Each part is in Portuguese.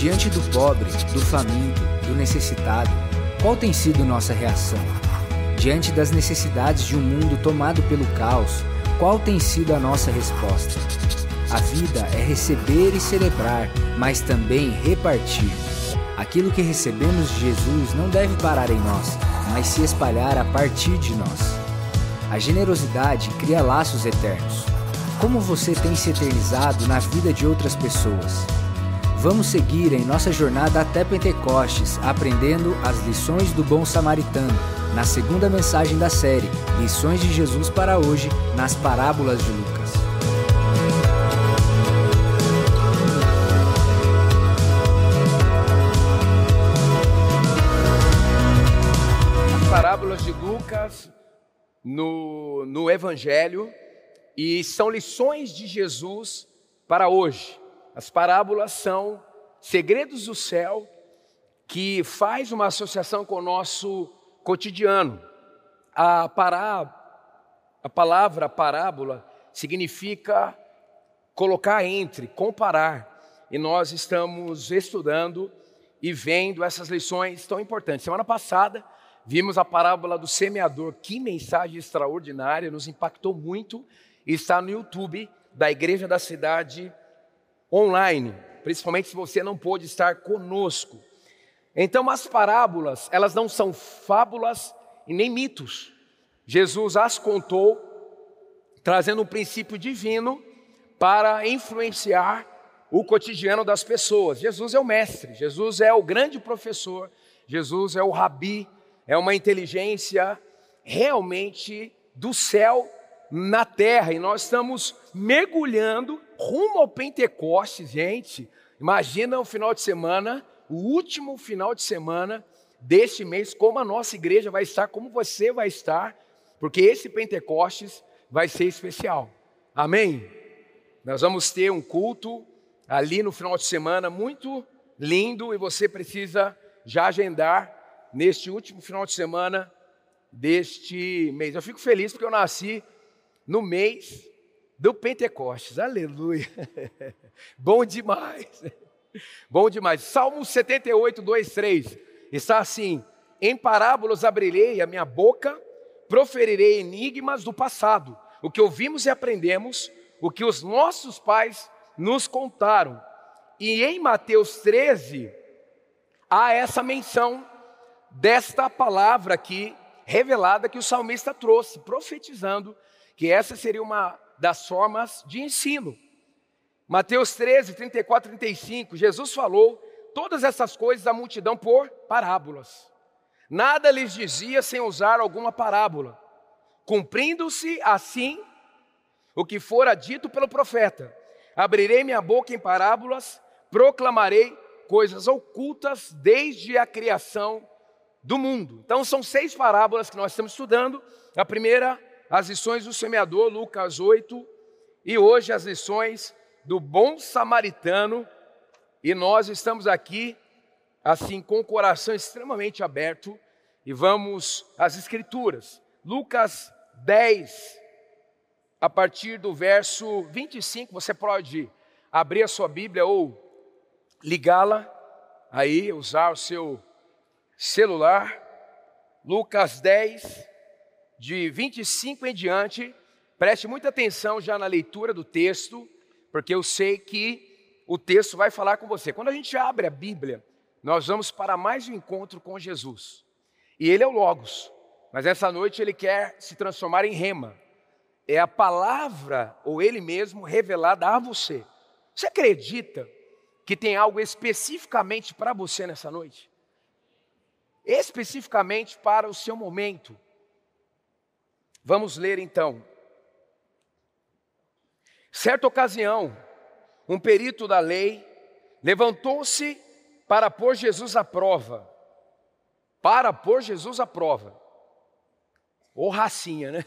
Diante do pobre, do faminto, do necessitado, qual tem sido nossa reação? Diante das necessidades de um mundo tomado pelo caos, qual tem sido a nossa resposta? A vida é receber e celebrar, mas também repartir. Aquilo que recebemos de Jesus não deve parar em nós, mas se espalhar a partir de nós. A generosidade cria laços eternos. Como você tem se eternizado na vida de outras pessoas? Vamos seguir em nossa jornada até Pentecostes, aprendendo as lições do bom samaritano, na segunda mensagem da série Lições de Jesus para hoje, nas parábolas de Lucas. As parábolas de Lucas no, no Evangelho e são lições de Jesus para hoje. As parábolas são segredos do céu que faz uma associação com o nosso cotidiano. A, pará, a palavra parábola significa colocar entre, comparar. E nós estamos estudando e vendo essas lições tão importantes. Semana passada vimos a parábola do semeador. Que mensagem extraordinária, nos impactou muito. Está no YouTube da Igreja da Cidade online, principalmente se você não pôde estar conosco. Então, as parábolas, elas não são fábulas e nem mitos. Jesus as contou, trazendo um princípio divino para influenciar o cotidiano das pessoas. Jesus é o mestre, Jesus é o grande professor, Jesus é o rabi, é uma inteligência realmente do céu na terra e nós estamos mergulhando rumo ao Pentecostes, gente. Imagina o final de semana, o último final de semana deste mês, como a nossa igreja vai estar, como você vai estar, porque esse Pentecostes vai ser especial. Amém? Nós vamos ter um culto ali no final de semana muito lindo e você precisa já agendar neste último final de semana deste mês. Eu fico feliz porque eu nasci no mês do Pentecostes. Aleluia. Bom demais. Bom demais. Salmo 78, 2, 3. Está assim: Em parábolas abrirei a minha boca, proferirei enigmas do passado, o que ouvimos e aprendemos, o que os nossos pais nos contaram. E em Mateus 13, há essa menção desta palavra aqui revelada que o salmista trouxe, profetizando que essa seria uma das formas de ensino. Mateus 13, 34, 35, Jesus falou todas essas coisas à multidão por parábolas. Nada lhes dizia sem usar alguma parábola, cumprindo-se assim o que fora dito pelo profeta: Abrirei minha boca em parábolas, proclamarei coisas ocultas desde a criação do mundo. Então, são seis parábolas que nós estamos estudando. A primeira as lições do semeador, Lucas 8, e hoje as lições do bom samaritano, e nós estamos aqui, assim, com o coração extremamente aberto, e vamos às Escrituras. Lucas 10, a partir do verso 25, você pode abrir a sua Bíblia ou ligá-la aí, usar o seu celular. Lucas 10, de 25 em diante, preste muita atenção já na leitura do texto, porque eu sei que o texto vai falar com você. Quando a gente abre a Bíblia, nós vamos para mais um encontro com Jesus. E ele é o Logos, mas essa noite ele quer se transformar em rema. É a palavra ou ele mesmo revelada a você. Você acredita que tem algo especificamente para você nessa noite? Especificamente para o seu momento Vamos ler então. Certa ocasião, um perito da lei levantou-se para pôr Jesus à prova. Para pôr Jesus à prova. Ô racinha, né?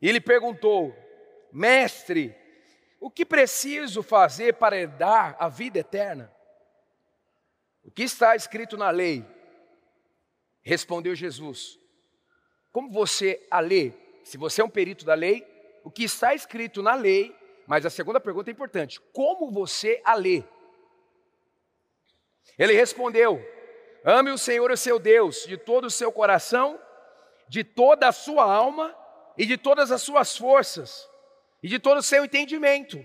E ele perguntou: Mestre, o que preciso fazer para herdar a vida eterna? O que está escrito na lei? Respondeu Jesus: como você a lê? Se você é um perito da lei, o que está escrito na lei, mas a segunda pergunta é importante: como você a lê? Ele respondeu: Ame o Senhor, o seu Deus, de todo o seu coração, de toda a sua alma e de todas as suas forças e de todo o seu entendimento.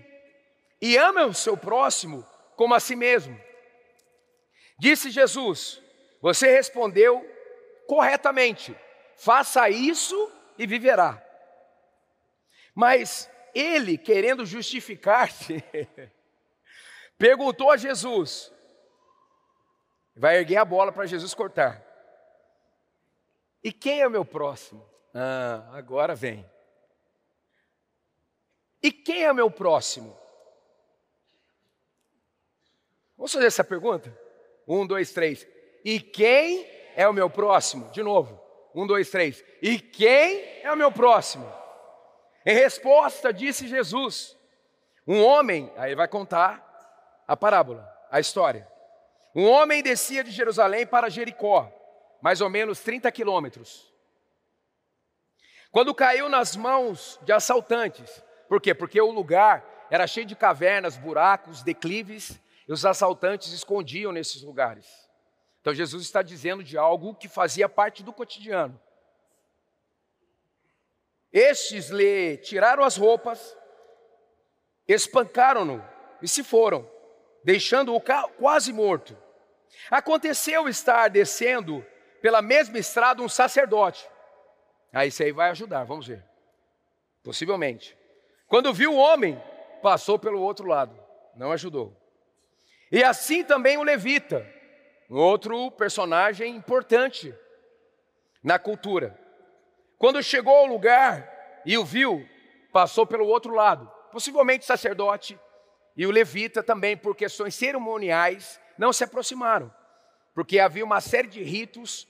E ame o seu próximo como a si mesmo. Disse Jesus: Você respondeu corretamente. Faça isso e viverá. Mas ele, querendo justificar-se, perguntou a Jesus: vai erguer a bola para Jesus cortar. E quem é o meu próximo? Ah, agora vem. E quem é o meu próximo? Vamos fazer essa pergunta? Um, dois, três. E quem é o meu próximo? De novo. Um, dois, três. E quem é o meu próximo? Em resposta, disse Jesus: Um homem, aí vai contar a parábola, a história. Um homem descia de Jerusalém para Jericó, mais ou menos 30 quilômetros. Quando caiu nas mãos de assaltantes, por quê? Porque o lugar era cheio de cavernas, buracos, declives, e os assaltantes escondiam nesses lugares. Então Jesus está dizendo de algo que fazia parte do cotidiano. Estes lhe tiraram as roupas, espancaram-no e se foram, deixando-o quase morto. Aconteceu estar descendo pela mesma estrada um sacerdote. Aí isso aí vai ajudar, vamos ver. Possivelmente. Quando viu o homem, passou pelo outro lado, não ajudou. E assim também o levita, outro personagem importante na cultura. Quando chegou ao lugar e o viu, passou pelo outro lado. Possivelmente o sacerdote e o levita também, por questões cerimoniais, não se aproximaram, porque havia uma série de ritos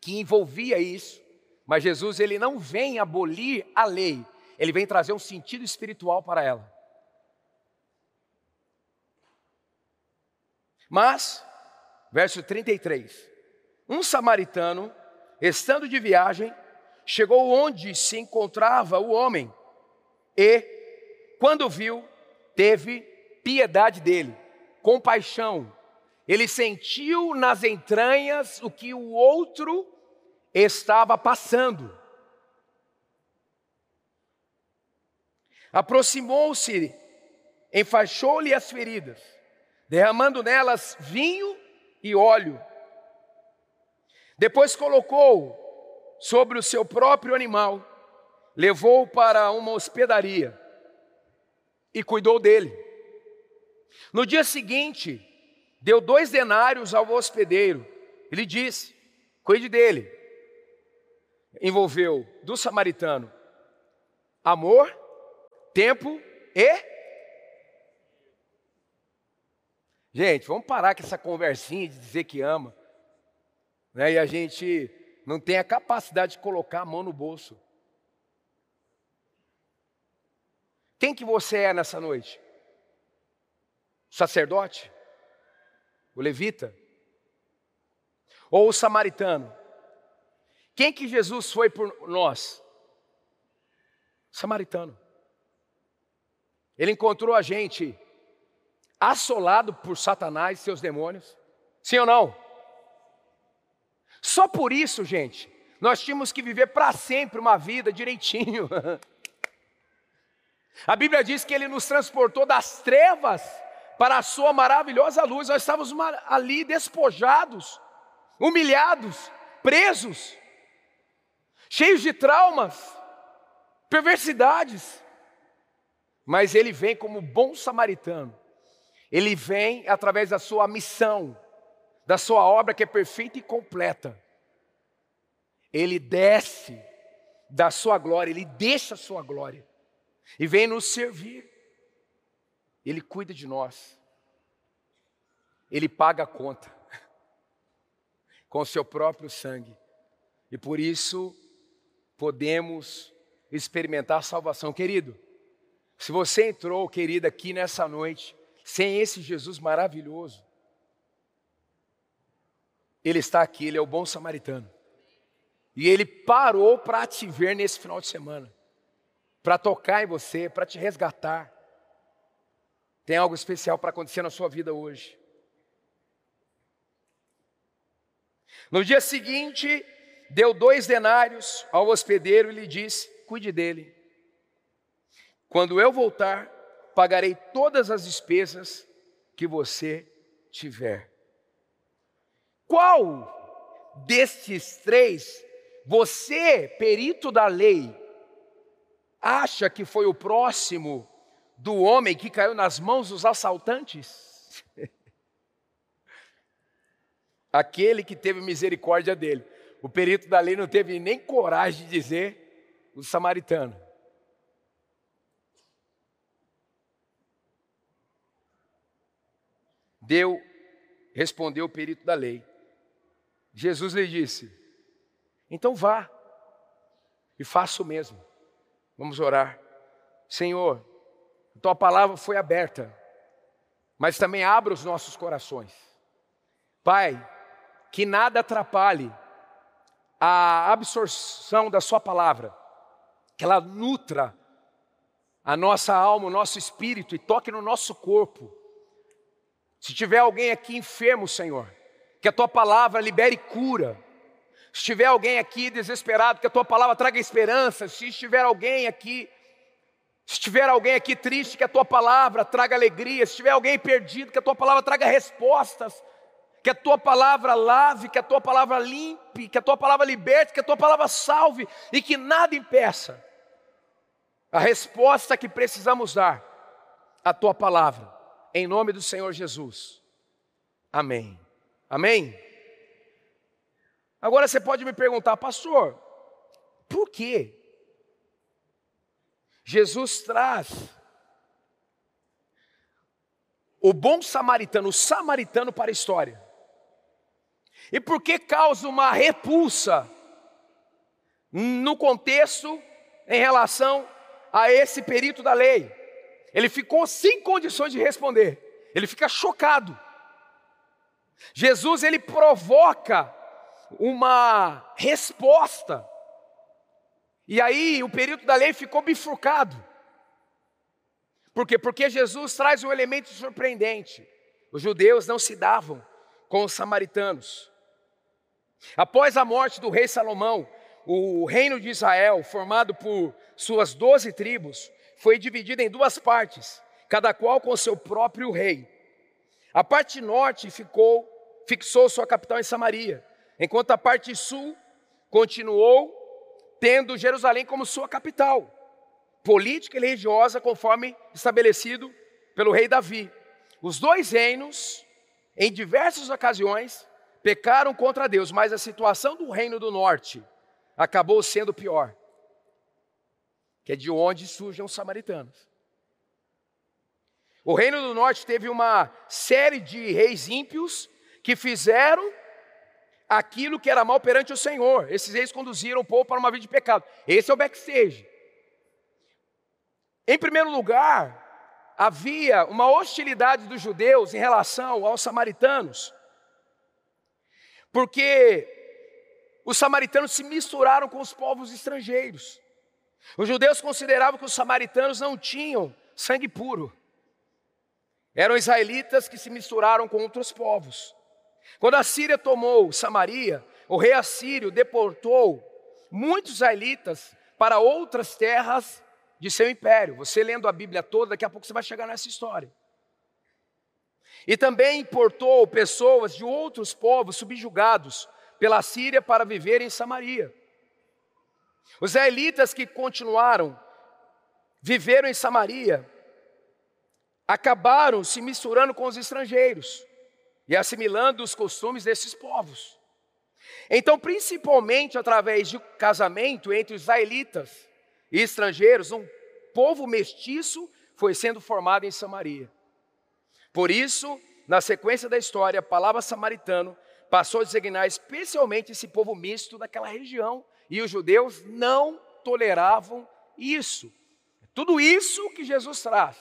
que envolvia isso. Mas Jesus ele não vem abolir a lei, ele vem trazer um sentido espiritual para ela. Mas verso 33. Um samaritano, estando de viagem, chegou onde se encontrava o homem e, quando viu, teve piedade dele, compaixão. Ele sentiu nas entranhas o que o outro estava passando. Aproximou-se, enfaixou-lhe as feridas, derramando nelas vinho e óleo. Depois colocou sobre o seu próprio animal, levou-o para uma hospedaria e cuidou dele. No dia seguinte, deu dois denários ao hospedeiro. Ele disse: Cuide dele. Envolveu do samaritano amor, tempo e Gente, vamos parar com essa conversinha de dizer que ama. Né? E a gente não tem a capacidade de colocar a mão no bolso. Quem que você é nessa noite? O sacerdote? O levita? Ou o samaritano? Quem que Jesus foi por nós? Samaritano. Ele encontrou a gente assolado por Satanás e seus demônios? Sim ou não? Só por isso, gente, nós tínhamos que viver para sempre uma vida direitinho. A Bíblia diz que ele nos transportou das trevas para a sua maravilhosa luz. Nós estávamos ali despojados, humilhados, presos, cheios de traumas, perversidades. Mas ele vem como bom samaritano ele vem através da sua missão, da sua obra que é perfeita e completa. Ele desce da sua glória, ele deixa a sua glória e vem nos servir. Ele cuida de nós. Ele paga a conta com o seu próprio sangue. E por isso podemos experimentar a salvação, querido. Se você entrou, querida, aqui nessa noite, sem esse Jesus maravilhoso. Ele está aqui, ele é o bom samaritano. E ele parou para te ver nesse final de semana, para tocar em você, para te resgatar. Tem algo especial para acontecer na sua vida hoje. No dia seguinte, deu dois denários ao hospedeiro e lhe disse: Cuide dele. Quando eu voltar, pagarei todas as despesas que você tiver. Qual destes três você, perito da lei, acha que foi o próximo do homem que caiu nas mãos dos assaltantes? Aquele que teve misericórdia dele. O perito da lei não teve nem coragem de dizer o samaritano. Deu, respondeu o perito da lei. Jesus lhe disse: Então vá e faça o mesmo. Vamos orar. Senhor, tua palavra foi aberta, mas também abra os nossos corações. Pai, que nada atrapalhe a absorção da Sua palavra, que ela nutra a nossa alma, o nosso espírito e toque no nosso corpo. Se tiver alguém aqui enfermo, Senhor, que a Tua palavra libere cura. Se tiver alguém aqui desesperado, que a Tua palavra traga esperança. Se estiver alguém aqui se tiver alguém aqui triste, que a tua palavra traga alegria. Se tiver alguém perdido, que a tua palavra traga respostas. Que a tua palavra lave, que a tua palavra limpe, que a tua palavra liberte, que a tua palavra salve e que nada impeça a resposta que precisamos dar à tua palavra. Em nome do Senhor Jesus. Amém. Amém. Agora você pode me perguntar, pastor, por quê? Jesus traz o bom samaritano, o samaritano para a história. E por que causa uma repulsa no contexto em relação a esse perito da lei? Ele ficou sem condições de responder. Ele fica chocado. Jesus ele provoca uma resposta e aí o período da lei ficou bifurcado. Por quê? Porque Jesus traz um elemento surpreendente. Os judeus não se davam com os samaritanos. Após a morte do rei Salomão, o reino de Israel, formado por suas doze tribos, foi dividido em duas partes, cada qual com seu próprio rei. A parte norte ficou, fixou sua capital em Samaria, enquanto a parte sul continuou tendo Jerusalém como sua capital, política e religiosa, conforme estabelecido pelo rei Davi. Os dois reinos, em diversas ocasiões, pecaram contra Deus, mas a situação do reino do norte acabou sendo pior, que é de onde surgem os samaritanos. O reino do norte teve uma série de reis ímpios que fizeram aquilo que era mal perante o Senhor. Esses reis conduziram o povo para uma vida de pecado. Esse é o backstage. Em primeiro lugar, havia uma hostilidade dos judeus em relação aos samaritanos, porque os samaritanos se misturaram com os povos estrangeiros. Os judeus consideravam que os samaritanos não tinham sangue puro. Eram israelitas que se misturaram com outros povos. Quando a Síria tomou Samaria, o rei assírio deportou muitos israelitas para outras terras de seu império. Você lendo a Bíblia toda, daqui a pouco você vai chegar nessa história. E também importou pessoas de outros povos subjugados pela Síria para viver em Samaria. Os israelitas que continuaram viveram em Samaria acabaram se misturando com os estrangeiros e assimilando os costumes desses povos. Então, principalmente através de casamento entre os israelitas e estrangeiros, um povo mestiço foi sendo formado em Samaria. Por isso, na sequência da história, a palavra samaritano passou a designar especialmente esse povo misto daquela região, e os judeus não toleravam isso. Tudo isso que Jesus traz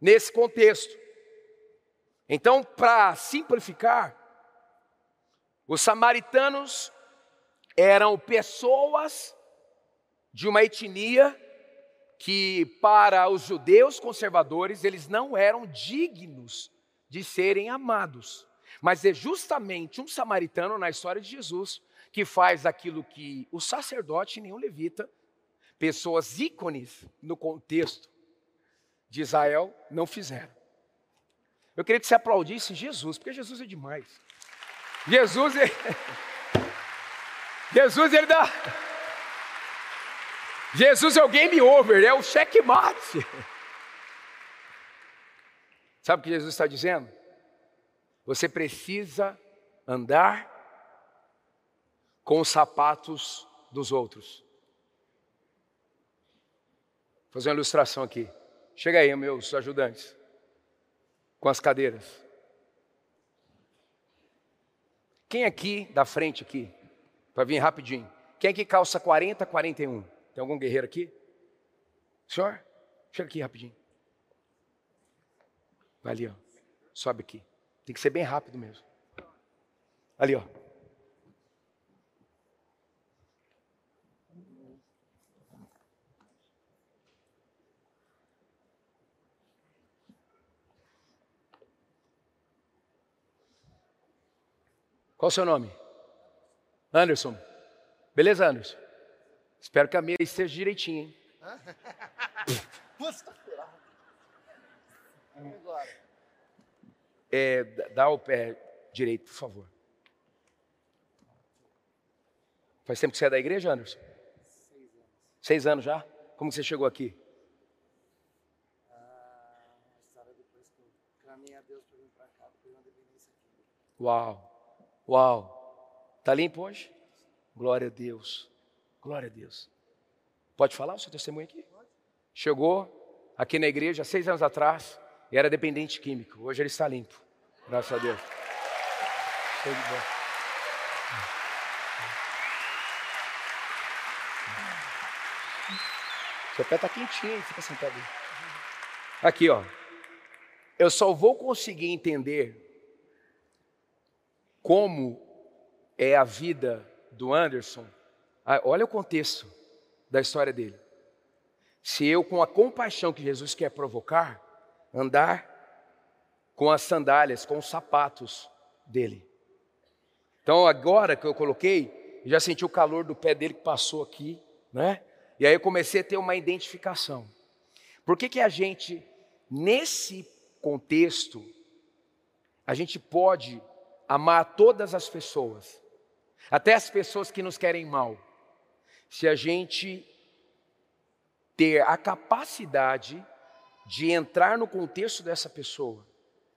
nesse contexto. Então, para simplificar, os samaritanos eram pessoas de uma etnia que, para os judeus conservadores, eles não eram dignos de serem amados. Mas é justamente um samaritano na história de Jesus que faz aquilo que o sacerdote e nenhum levita, pessoas ícones no contexto de Israel, não fizeram. Eu queria que você aplaudisse Jesus, porque Jesus é demais. Jesus, é... Jesus, ele dá. Jesus é o game over, é o checkmate. Sabe o que Jesus está dizendo? Você precisa andar com os sapatos dos outros. Vou fazer uma ilustração aqui. Chega aí, meus ajudantes, com as cadeiras. Quem aqui, da frente aqui, para vir rapidinho, quem aqui calça 40, 41? Tem algum guerreiro aqui? Senhor? Chega aqui rapidinho. Vai ali, ó. Sobe aqui. Tem que ser bem rápido mesmo. Ali, ó. Qual o seu nome? Anderson. Beleza, Anderson? Espero que a meia esteja direitinho, hein? É, dá o pé direito, por favor. Faz tempo que você é da igreja, Anderson? Seis anos. Seis anos já? Como você chegou aqui? Ah, depois que eu clamei a Deus para vir para cá, depois aqui. Uau, uau. Tá limpo hoje? Glória a Deus. Glória a Deus. Pode falar o seu testemunho aqui? Chegou aqui na igreja seis anos atrás e era dependente químico. Hoje ele está limpo. Graças a Deus. Seu pé está quentinho, fica sentado aí. Aqui, ó. Eu só vou conseguir entender como é a vida do Anderson. Ah, olha o contexto da história dele. Se eu, com a compaixão que Jesus quer provocar, andar com as sandálias, com os sapatos dele. Então, agora que eu coloquei, já senti o calor do pé dele que passou aqui, né? E aí eu comecei a ter uma identificação. Por que, que a gente, nesse contexto, a gente pode amar todas as pessoas, até as pessoas que nos querem mal, se a gente ter a capacidade de entrar no contexto dessa pessoa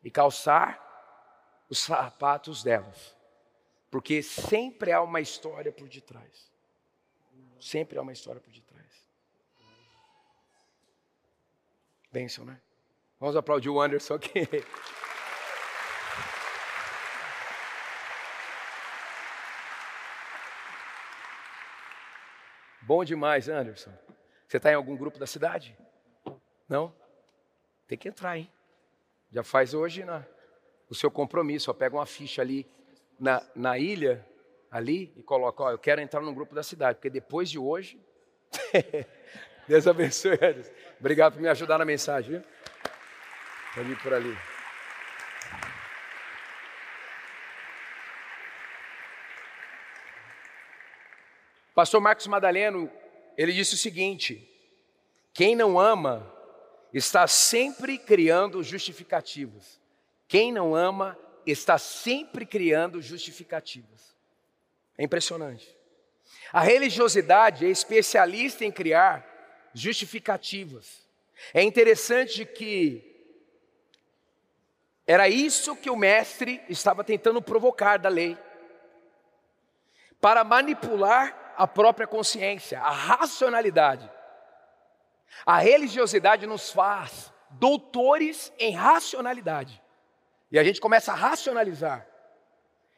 e calçar os sapatos delas. Porque sempre há uma história por detrás. Sempre há uma história por detrás. Bênção, né? Vamos aplaudir o Anderson aqui. Bom demais, Anderson. Você está em algum grupo da cidade? Não? Tem que entrar, hein? Já faz hoje o seu compromisso. Ó, pega uma ficha ali na, na ilha, ali, e coloca: ó, eu quero entrar no grupo da cidade, porque depois de hoje. Deus abençoe, Anderson. Obrigado por me ajudar na mensagem, viu? Por ali. Pastor Marcos Madaleno, ele disse o seguinte: quem não ama está sempre criando justificativos. Quem não ama está sempre criando justificativos. É impressionante. A religiosidade é especialista em criar justificativas. É interessante que era isso que o mestre estava tentando provocar da lei para manipular a própria consciência, a racionalidade. A religiosidade nos faz doutores em racionalidade. E a gente começa a racionalizar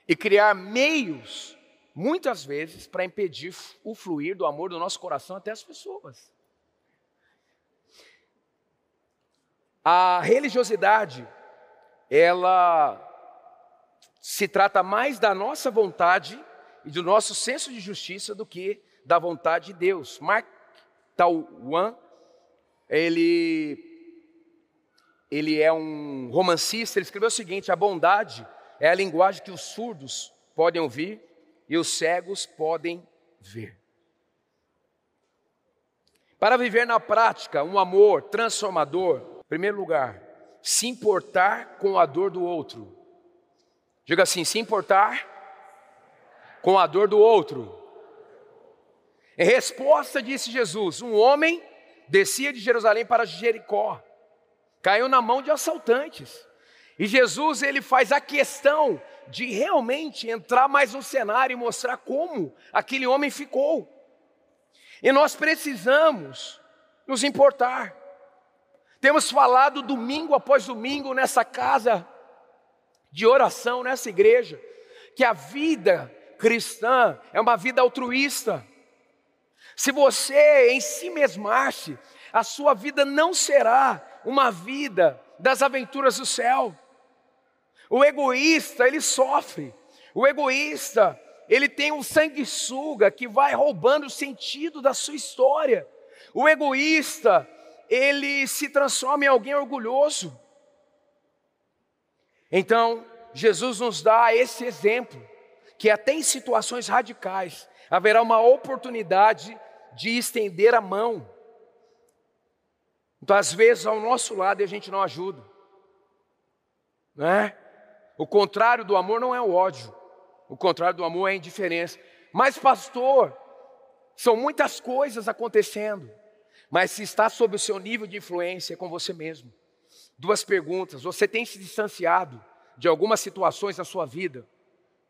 e criar meios, muitas vezes, para impedir o fluir do amor do nosso coração até as pessoas. A religiosidade, ela se trata mais da nossa vontade e do nosso senso de justiça do que da vontade de Deus. Mark Twain, ele, ele é um romancista, ele escreveu o seguinte: a bondade é a linguagem que os surdos podem ouvir e os cegos podem ver. Para viver na prática um amor transformador, em primeiro lugar, se importar com a dor do outro. Diga assim: se importar com a dor do outro. Em resposta, disse Jesus: um homem descia de Jerusalém para Jericó, caiu na mão de assaltantes. E Jesus ele faz a questão de realmente entrar mais no cenário e mostrar como aquele homem ficou. E nós precisamos nos importar. Temos falado domingo após domingo nessa casa de oração, nessa igreja, que a vida cristã é uma vida altruísta. Se você em si mesmasse, a sua vida não será uma vida das aventuras do céu. O egoísta, ele sofre. O egoísta, ele tem um sanguessuga que vai roubando o sentido da sua história. O egoísta, ele se transforma em alguém orgulhoso. Então, Jesus nos dá esse exemplo, que até em situações radicais haverá uma oportunidade de estender a mão. Então, às vezes, ao nosso lado a gente não ajuda, não é? O contrário do amor não é o ódio, o contrário do amor é a indiferença. Mas, pastor, são muitas coisas acontecendo, mas se está sob o seu nível de influência é com você mesmo. Duas perguntas: você tem se distanciado de algumas situações na sua vida,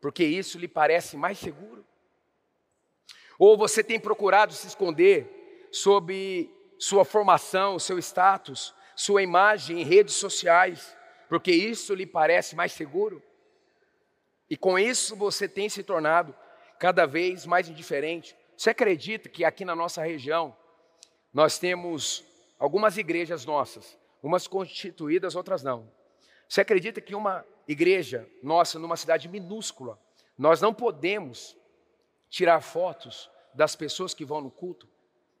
porque isso lhe parece mais seguro? Ou você tem procurado se esconder sob sua formação, seu status, sua imagem em redes sociais, porque isso lhe parece mais seguro? E com isso você tem se tornado cada vez mais indiferente. Você acredita que aqui na nossa região nós temos algumas igrejas nossas, umas constituídas, outras não. Você acredita que uma igreja nossa, numa cidade minúscula, nós não podemos tirar fotos das pessoas que vão no culto,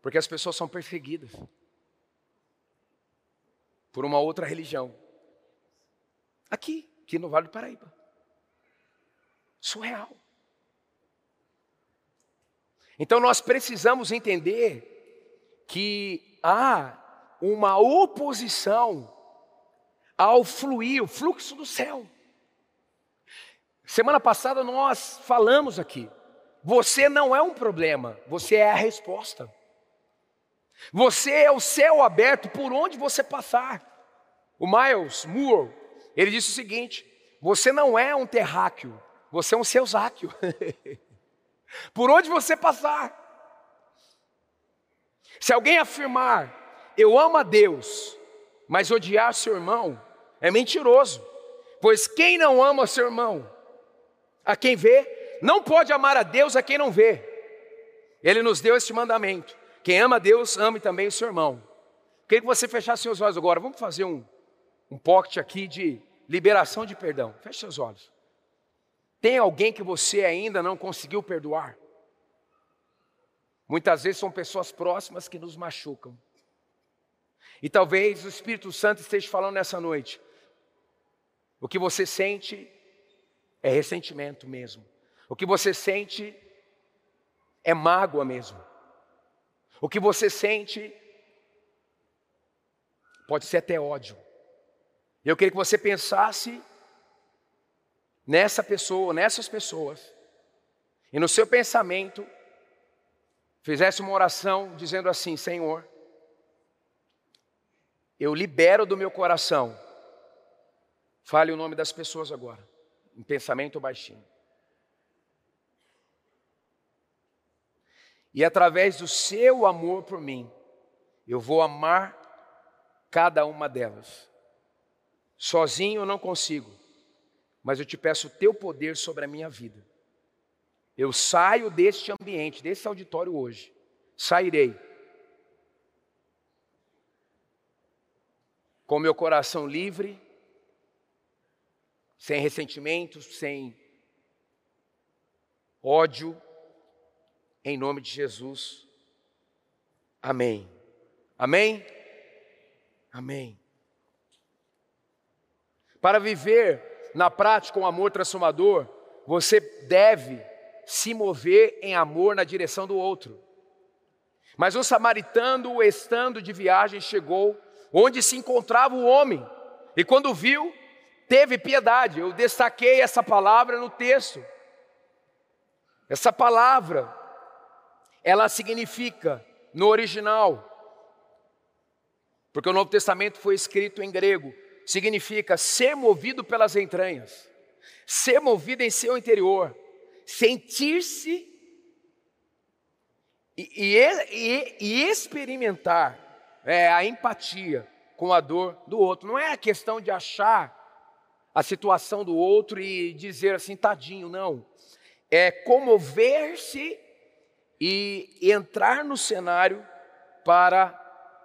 porque as pessoas são perseguidas por uma outra religião. Aqui, aqui no Vale do Paraíba. Surreal. Então nós precisamos entender que há uma oposição ao fluir, o fluxo do céu. Semana passada nós falamos aqui. Você não é um problema, você é a resposta. Você é o céu aberto por onde você passar. O Miles Moore, ele disse o seguinte: você não é um terráqueo, você é um seusáqueo. por onde você passar. Se alguém afirmar, eu amo a Deus, mas odiar seu irmão, é mentiroso. Pois quem não ama seu irmão, a quem vê, não pode amar a Deus a quem não vê. Ele nos deu este mandamento: quem ama a Deus, ame também o seu irmão. Queria que você fechasse seus olhos agora. Vamos fazer um, um pocket aqui de liberação de perdão. Feche seus olhos. Tem alguém que você ainda não conseguiu perdoar? Muitas vezes são pessoas próximas que nos machucam. E talvez o Espírito Santo esteja falando nessa noite. O que você sente é ressentimento mesmo. O que você sente é mágoa mesmo. O que você sente pode ser até ódio. Eu queria que você pensasse nessa pessoa, nessas pessoas, e no seu pensamento fizesse uma oração dizendo assim: Senhor, eu libero do meu coração, fale o nome das pessoas agora, em pensamento baixinho. E através do seu amor por mim, eu vou amar cada uma delas. Sozinho eu não consigo, mas eu te peço o teu poder sobre a minha vida. Eu saio deste ambiente, desse auditório hoje, sairei com meu coração livre, sem ressentimentos, sem ódio, em nome de Jesus. Amém. Amém? Amém. Para viver na prática um amor transformador, você deve se mover em amor na direção do outro. Mas o samaritano, estando de viagem, chegou onde se encontrava o homem, e quando viu, teve piedade. Eu destaquei essa palavra no texto. Essa palavra, ela significa, no original, porque o Novo Testamento foi escrito em grego, significa ser movido pelas entranhas, ser movido em seu interior, sentir-se e, e, e, experimentar é, a empatia com a dor do outro. Não é a questão de achar a situação do outro e dizer assim, tadinho, não. É comover-se e entrar no cenário para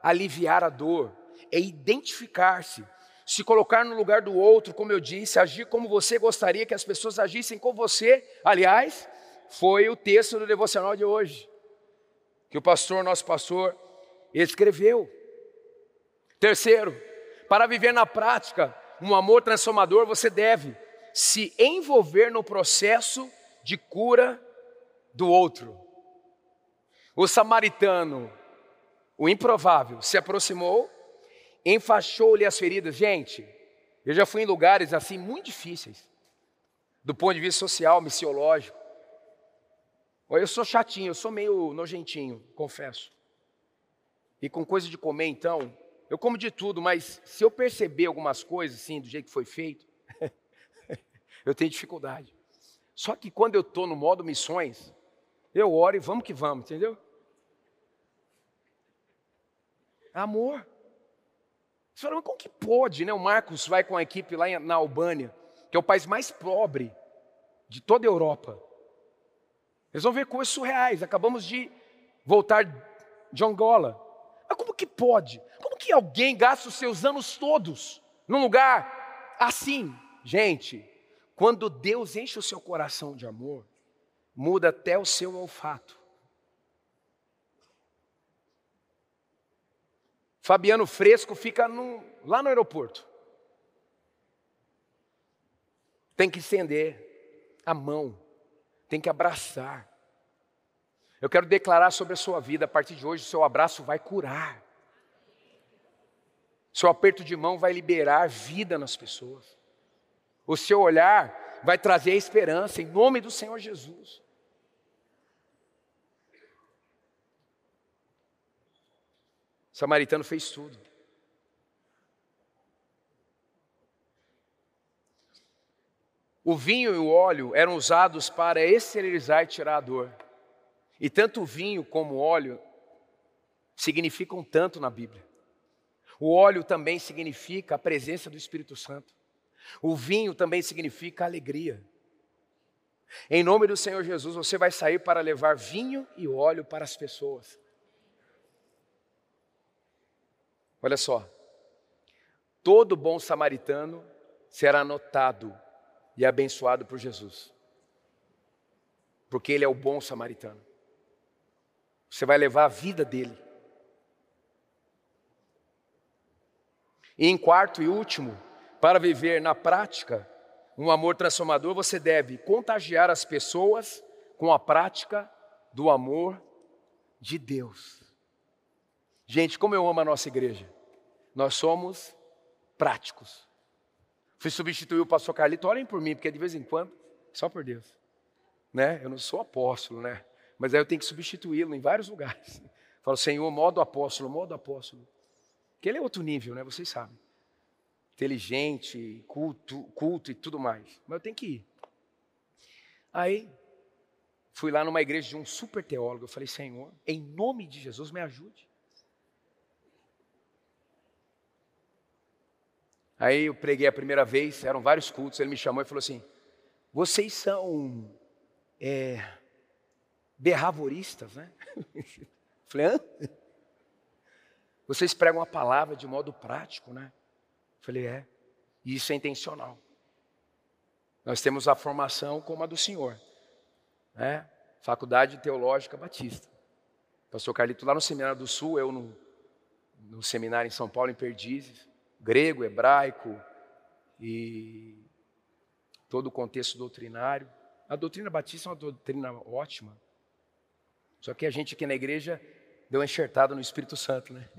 aliviar a dor, é identificar-se, se colocar no lugar do outro, como eu disse, agir como você gostaria que as pessoas agissem com você. Aliás, foi o texto do devocional de hoje, que o pastor, nosso pastor, escreveu. Terceiro, para viver na prática um amor transformador, você deve se envolver no processo de cura do outro. O samaritano o improvável se aproximou, enfaixou-lhe as feridas. Gente, eu já fui em lugares assim muito difíceis, do ponto de vista social, missiológico. Eu sou chatinho, eu sou meio nojentinho, confesso. E com coisa de comer, então, eu como de tudo, mas se eu perceber algumas coisas assim, do jeito que foi feito, eu tenho dificuldade. Só que quando eu estou no modo missões, eu oro e vamos que vamos, entendeu? Amor. Você fala, mas como que pode, né? O Marcos vai com a equipe lá na Albânia, que é o país mais pobre de toda a Europa. Eles vão ver coisas surreais. Acabamos de voltar de Angola. Mas como que pode? Que alguém gasta os seus anos todos num lugar assim? Gente, quando Deus enche o seu coração de amor, muda até o seu olfato. Fabiano Fresco fica no, lá no aeroporto. Tem que estender a mão, tem que abraçar. Eu quero declarar sobre a sua vida, a partir de hoje, o seu abraço vai curar. Seu aperto de mão vai liberar vida nas pessoas. O seu olhar vai trazer esperança em nome do Senhor Jesus. O samaritano fez tudo. O vinho e o óleo eram usados para esterilizar e tirar a dor. E tanto o vinho como o óleo significam tanto na Bíblia. O óleo também significa a presença do Espírito Santo. O vinho também significa alegria. Em nome do Senhor Jesus, você vai sair para levar vinho e óleo para as pessoas. Olha só. Todo bom samaritano será notado e abençoado por Jesus. Porque ele é o bom samaritano. Você vai levar a vida dele. E em quarto e último, para viver na prática um amor transformador, você deve contagiar as pessoas com a prática do amor de Deus. Gente, como eu amo a nossa igreja. Nós somos práticos. Fui substituir o pastor Carlito, orem por mim, porque de vez em quando, só por Deus. Né? Eu não sou apóstolo, né? Mas aí eu tenho que substituí-lo em vários lugares. Falo, Senhor, modo apóstolo, modo apóstolo. Que ele é outro nível, né? Vocês sabem. Inteligente, culto, culto e tudo mais. Mas eu tenho que ir. Aí, fui lá numa igreja de um super teólogo. Eu falei, Senhor, em nome de Jesus, me ajude. Aí eu preguei a primeira vez, eram vários cultos, ele me chamou e falou assim: vocês são é, berravoristas, né? Falei, hã? Vocês pregam a palavra de modo prático, né? Falei, é. E isso é intencional. Nós temos a formação como a do Senhor, né? Faculdade Teológica Batista. Pastor Carlito lá no Seminário do Sul, eu no, no seminário em São Paulo, em Perdizes grego, hebraico e todo o contexto doutrinário. A doutrina batista é uma doutrina ótima. Só que a gente aqui na igreja deu uma enxertada no Espírito Santo, né?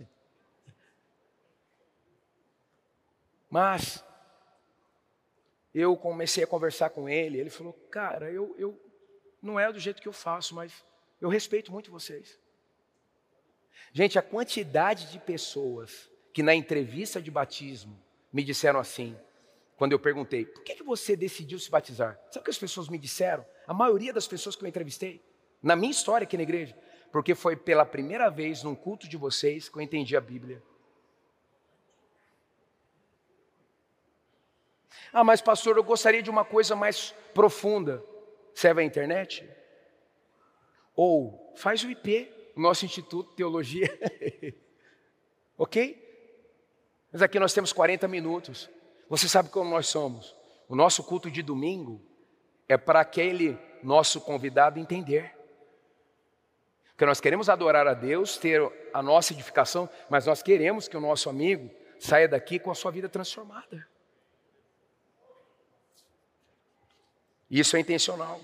Mas eu comecei a conversar com ele, ele falou: "Cara, eu, eu não é do jeito que eu faço, mas eu respeito muito vocês". Gente, a quantidade de pessoas que na entrevista de batismo me disseram assim, quando eu perguntei, por que, que você decidiu se batizar? Sabe o que as pessoas me disseram? A maioria das pessoas que eu entrevistei, na minha história aqui na igreja, porque foi pela primeira vez num culto de vocês que eu entendi a Bíblia. Ah, mas pastor, eu gostaria de uma coisa mais profunda. Serve a internet? Ou faz o IP, nosso Instituto de Teologia. ok? Mas aqui nós temos 40 minutos. Você sabe como nós somos. O nosso culto de domingo é para aquele nosso convidado entender. Porque nós queremos adorar a Deus, ter a nossa edificação, mas nós queremos que o nosso amigo saia daqui com a sua vida transformada. Isso é intencional.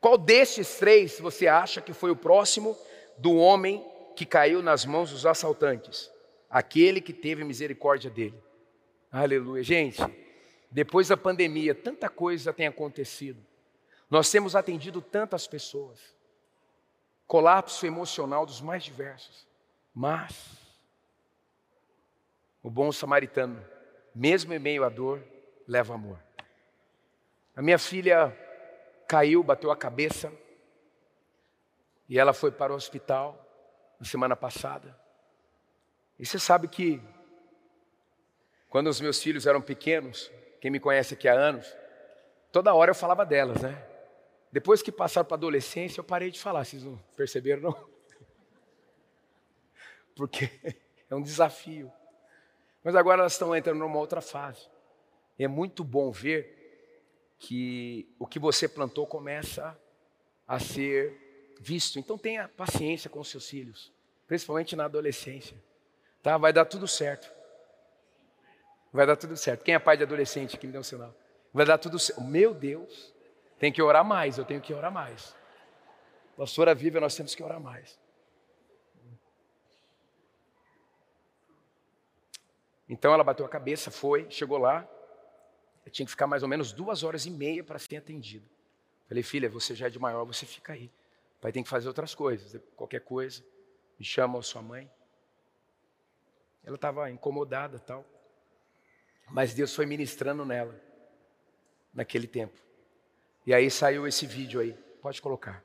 Qual destes três você acha que foi o próximo do homem que caiu nas mãos dos assaltantes? Aquele que teve misericórdia dele. Aleluia. Gente, depois da pandemia, tanta coisa tem acontecido. Nós temos atendido tantas pessoas. Colapso emocional dos mais diversos. Mas, o bom samaritano, mesmo em meio à dor, leva amor. A minha filha caiu, bateu a cabeça, e ela foi para o hospital na semana passada. E você sabe que, quando os meus filhos eram pequenos, quem me conhece aqui há anos, toda hora eu falava delas, né? Depois que passaram para a adolescência, eu parei de falar, vocês não perceberam, não? Porque é um desafio. Mas agora elas estão entrando numa outra fase. E é muito bom ver que o que você plantou começa a ser visto. Então tenha paciência com os seus filhos, principalmente na adolescência. Tá? Vai dar tudo certo. Vai dar tudo certo. Quem é pai de adolescente aqui me dá um sinal. Vai dar tudo certo. Meu Deus, tem que orar mais, eu tenho que orar mais. Pastora viva, nós temos que orar mais. Então ela bateu a cabeça, foi, chegou lá. Eu tinha que ficar mais ou menos duas horas e meia para ser atendido. Falei, filha, você já é de maior, você fica aí. O pai tem que fazer outras coisas. Qualquer coisa, me chama a sua mãe. Ela estava incomodada tal. Mas Deus foi ministrando nela naquele tempo. E aí saiu esse vídeo aí. Pode colocar.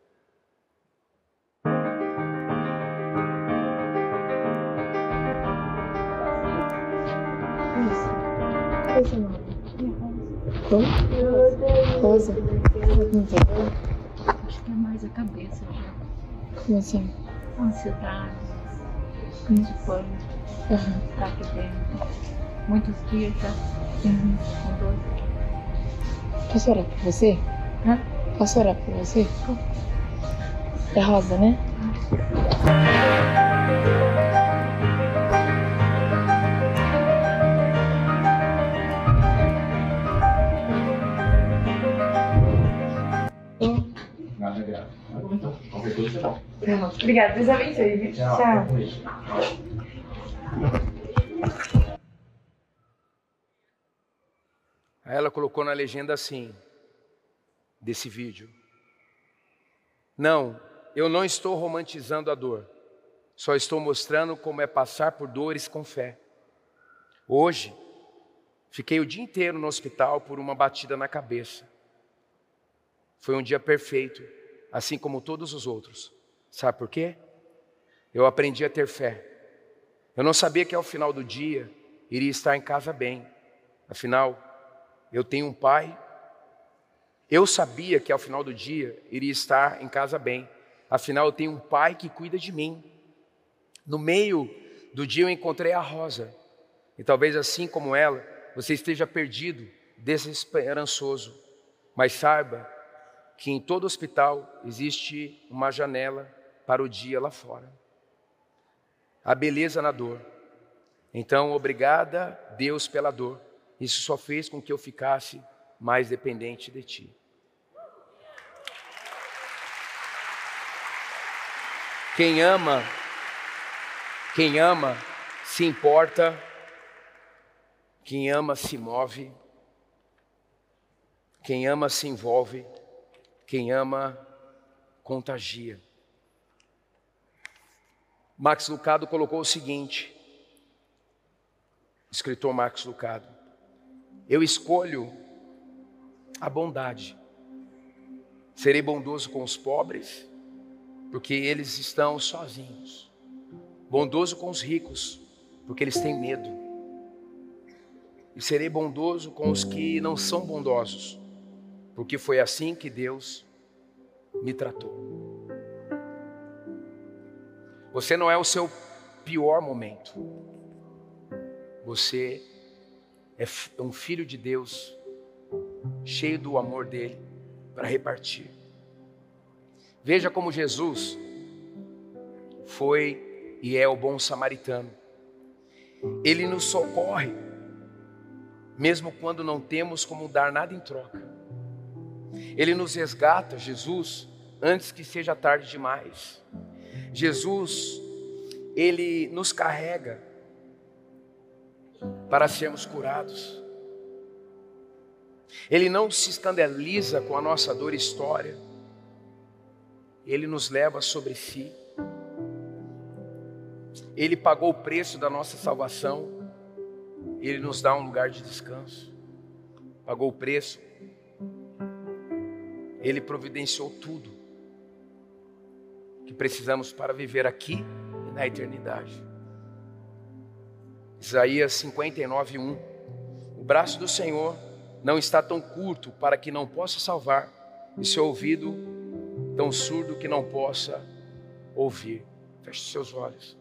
Esse nome. Rosa. Acho que é mais a cabeça já. Como assim? Ansiedade, muito pânico, Aham. tá aqui dentro. Muitos dias já Uhum. com dor. Posso orar por você? Hã? Posso orar por você? É rosa, né? Nada Obrigada. Deus abençoe. viu? Tchau. Aí ela colocou na legenda assim, desse vídeo. Não, eu não estou romantizando a dor, só estou mostrando como é passar por dores com fé. Hoje, fiquei o dia inteiro no hospital por uma batida na cabeça. Foi um dia perfeito, assim como todos os outros. Sabe por quê? Eu aprendi a ter fé. Eu não sabia que ao final do dia iria estar em casa bem. Afinal, eu tenho um pai. Eu sabia que ao final do dia iria estar em casa bem. Afinal, eu tenho um pai que cuida de mim. No meio do dia eu encontrei a Rosa. E talvez assim como ela, você esteja perdido, desesperançoso. Mas saiba que em todo hospital existe uma janela para o dia lá fora. A beleza na dor. Então, obrigada, Deus, pela dor. Isso só fez com que eu ficasse mais dependente de ti. Quem ama, quem ama se importa, quem ama se move, quem ama se envolve, quem ama contagia. Max Lucado colocou o seguinte: escritor Max Lucado, eu escolho a bondade, serei bondoso com os pobres, porque eles estão sozinhos, bondoso com os ricos, porque eles têm medo, e serei bondoso com os que não são bondosos, porque foi assim que Deus me tratou. Você não é o seu pior momento. Você é um filho de Deus, cheio do amor dele para repartir. Veja como Jesus foi e é o bom samaritano. Ele nos socorre, mesmo quando não temos como dar nada em troca. Ele nos resgata, Jesus, antes que seja tarde demais. Jesus, ele nos carrega para sermos curados. Ele não se escandaliza com a nossa dor e história. Ele nos leva sobre si. Ele pagou o preço da nossa salvação. Ele nos dá um lugar de descanso. Pagou o preço ele providenciou tudo que precisamos para viver aqui e na eternidade. Isaías 59, 1. O braço do Senhor não está tão curto para que não possa salvar, e seu ouvido tão surdo que não possa ouvir. Feche seus olhos.